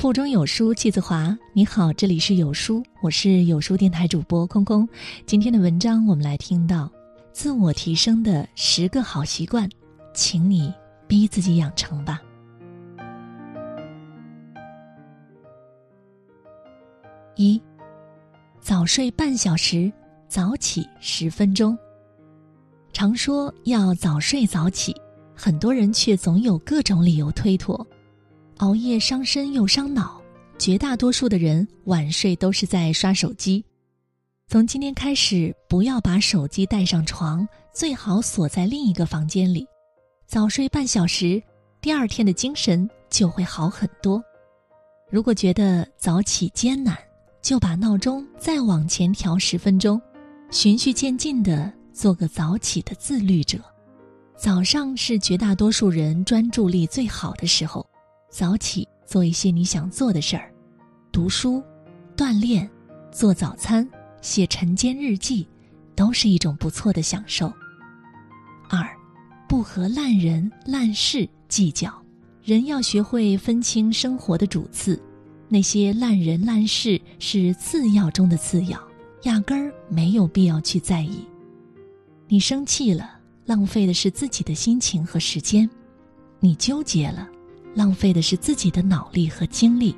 腹中有书气自华。你好，这里是有书，我是有书电台主播空空。今天的文章，我们来听到自我提升的十个好习惯，请你逼自己养成吧。一，早睡半小时，早起十分钟。常说要早睡早起，很多人却总有各种理由推脱。熬夜伤身又伤脑，绝大多数的人晚睡都是在刷手机。从今天开始，不要把手机带上床，最好锁在另一个房间里。早睡半小时，第二天的精神就会好很多。如果觉得早起艰难，就把闹钟再往前调十分钟，循序渐进的做个早起的自律者。早上是绝大多数人专注力最好的时候。早起做一些你想做的事儿，读书、锻炼、做早餐、写晨间日记，都是一种不错的享受。二，不和烂人烂事计较，人要学会分清生活的主次，那些烂人烂事是次要中的次要，压根儿没有必要去在意。你生气了，浪费的是自己的心情和时间；你纠结了。浪费的是自己的脑力和精力，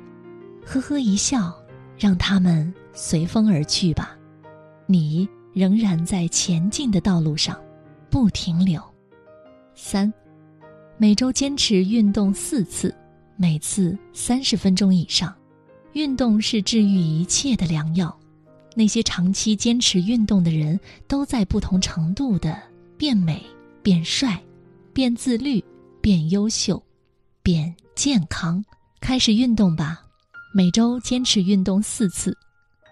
呵呵一笑，让他们随风而去吧。你仍然在前进的道路上，不停留。三，每周坚持运动四次，每次三十分钟以上。运动是治愈一切的良药。那些长期坚持运动的人，都在不同程度的变美、变帅、变自律、变优秀。变健康，开始运动吧。每周坚持运动四次，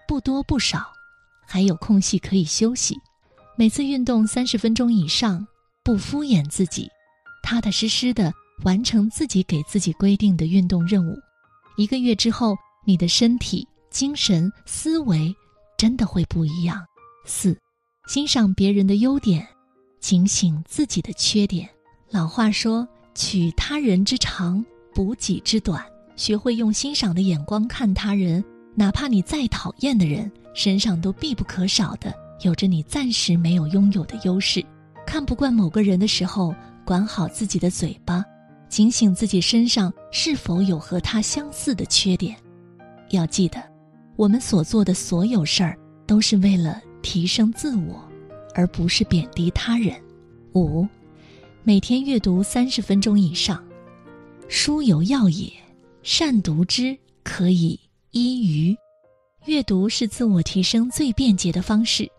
不多不少，还有空隙可以休息。每次运动三十分钟以上，不敷衍自己，踏踏实实的完成自己给自己规定的运动任务。一个月之后，你的身体、精神、思维真的会不一样。四，欣赏别人的优点，警醒自己的缺点。老话说。取他人之长，补己之短。学会用欣赏的眼光看他人，哪怕你再讨厌的人，身上都必不可少的有着你暂时没有拥有的优势。看不惯某个人的时候，管好自己的嘴巴，警醒自己身上是否有和他相似的缺点。要记得，我们所做的所有事儿，都是为了提升自我，而不是贬低他人。五。每天阅读三十分钟以上，书有药也，善读之可以医愚。阅读是自我提升最便捷的方式。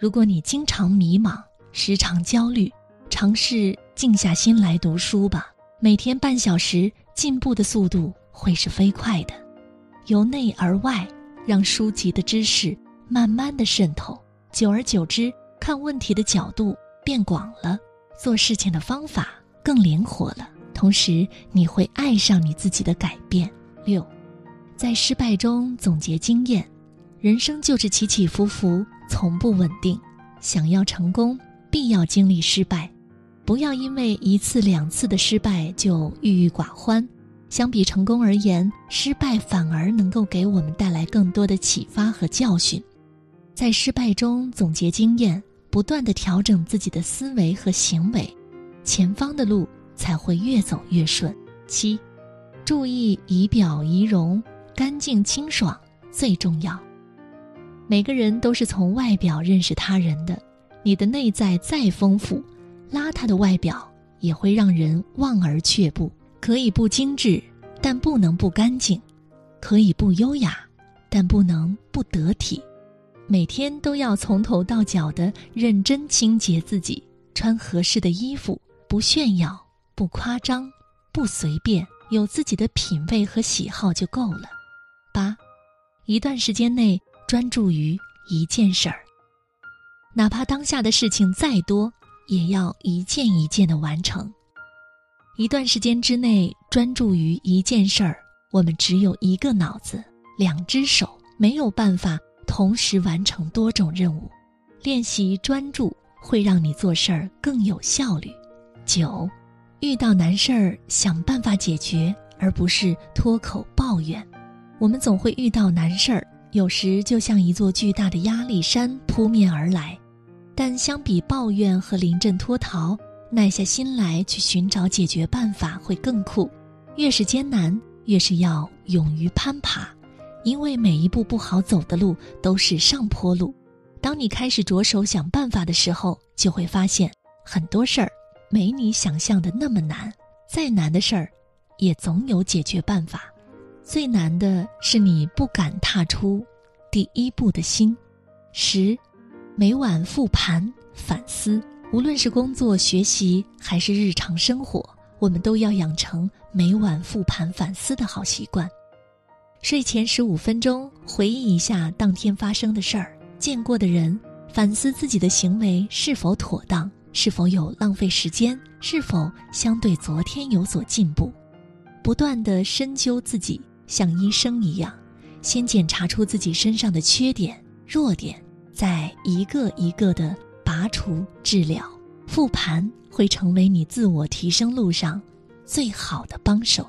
如果你经常迷茫，时常焦虑，尝试静下心来读书吧。每天半小时，进步的速度会是飞快的。由内而外，让书籍的知识慢慢的渗透，久而久之，看问题的角度变广了。做事情的方法更灵活了，同时你会爱上你自己的改变。六，在失败中总结经验。人生就是起起伏伏，从不稳定。想要成功，必要经历失败。不要因为一次两次的失败就郁郁寡欢。相比成功而言，失败反而能够给我们带来更多的启发和教训。在失败中总结经验。不断的调整自己的思维和行为，前方的路才会越走越顺。七，注意仪表仪容，干净清爽最重要。每个人都是从外表认识他人的，你的内在再丰富，邋遢的外表也会让人望而却步。可以不精致，但不能不干净；可以不优雅，但不能不得体。每天都要从头到脚的认真清洁自己，穿合适的衣服，不炫耀，不夸张，不随便，有自己的品味和喜好就够了。八，一段时间内专注于一件事儿，哪怕当下的事情再多，也要一件一件的完成。一段时间之内专注于一件事儿，我们只有一个脑子，两只手，没有办法。同时完成多种任务，练习专注会让你做事儿更有效率。九，遇到难事儿想办法解决，而不是脱口抱怨。我们总会遇到难事儿，有时就像一座巨大的压力山扑面而来。但相比抱怨和临阵脱逃，耐下心来去寻找解决办法会更酷。越是艰难，越是要勇于攀爬，因为每一步不好走的路都是上坡路。当你开始着手想办法的时候，就会发现很多事儿没你想象的那么难。再难的事儿，也总有解决办法。最难的是你不敢踏出第一步的心。十，每晚复盘反思，无论是工作、学习还是日常生活，我们都要养成每晚复盘反思的好习惯。睡前十五分钟，回忆一下当天发生的事儿。见过的人，反思自己的行为是否妥当，是否有浪费时间，是否相对昨天有所进步，不断的深究自己，像医生一样，先检查出自己身上的缺点、弱点，再一个一个的拔除治疗。复盘会成为你自我提升路上最好的帮手。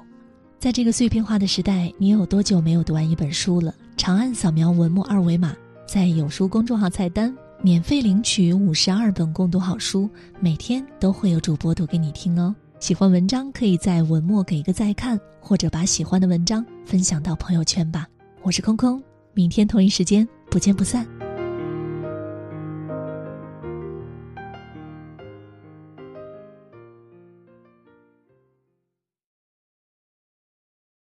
在这个碎片化的时代，你有多久没有读完一本书了？长按扫描文末二维码。在有书公众号菜单免费领取五十二本共读好书，每天都会有主播读给你听哦。喜欢文章可以在文末给一个再看，或者把喜欢的文章分享到朋友圈吧。我是空空，明天同一时间不见不散。